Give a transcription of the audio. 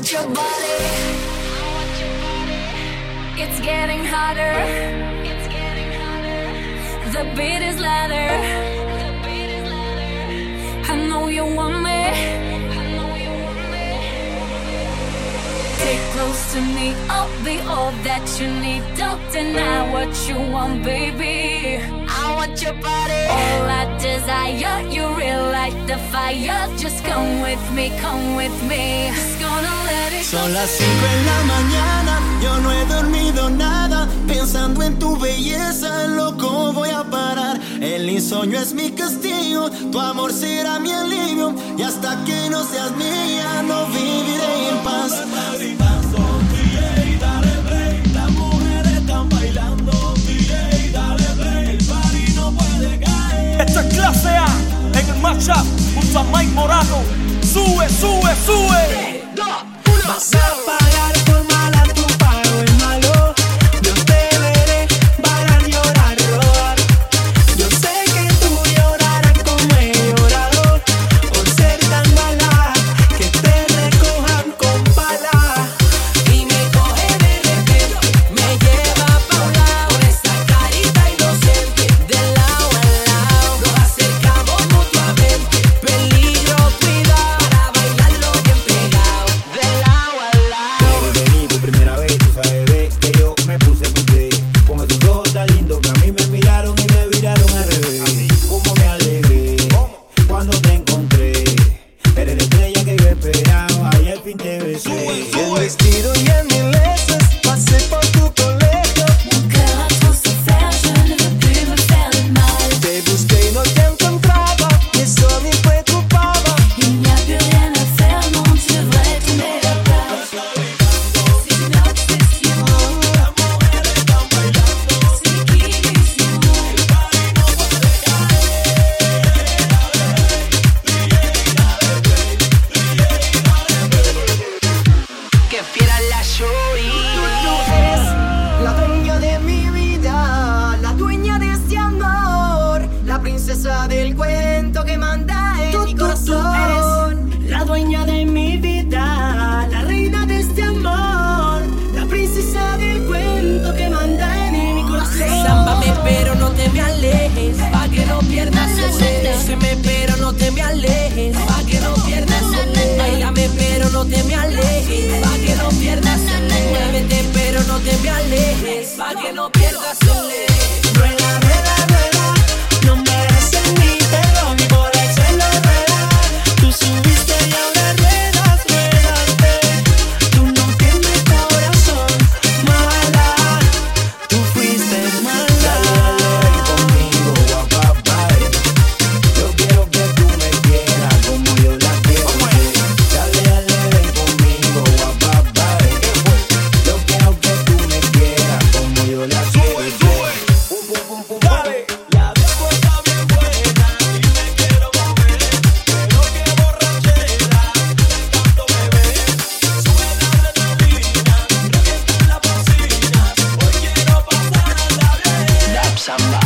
want your body. It's getting hotter. It's getting hotter. The beat is louder. The beat is louder. I know you want me. Close to me. I'll be all that you need. Don't deny what you want, baby. I want your body. All I desire, you relight the fire. Just come with me, come with me. Just gonna let it Son las 5 en la mañana, yo no he dormido nada. Pensando en tu belleza, loco voy a parar. El insomnio es mi castigo, tu amor será mi alivio. Y hasta que no seas mía, no viviré en paz. Matchup junto a Mike Morato. Sube, sube, sube. Por esperaba y al fin te besé. Princesa del cuento que manda en mi corazón. la dueña de mi vida, la reina de este amor, la princesa del cuento que manda en mi corazón. Sámbame pero no te me alejes, pa' que no pierdas Bésame pero no te me alejes, pa' que no pierdas Bailame pero no te me alejes, pa' que no pierdas Muévete pero no te me alejes, pa' que no pierdas Samba.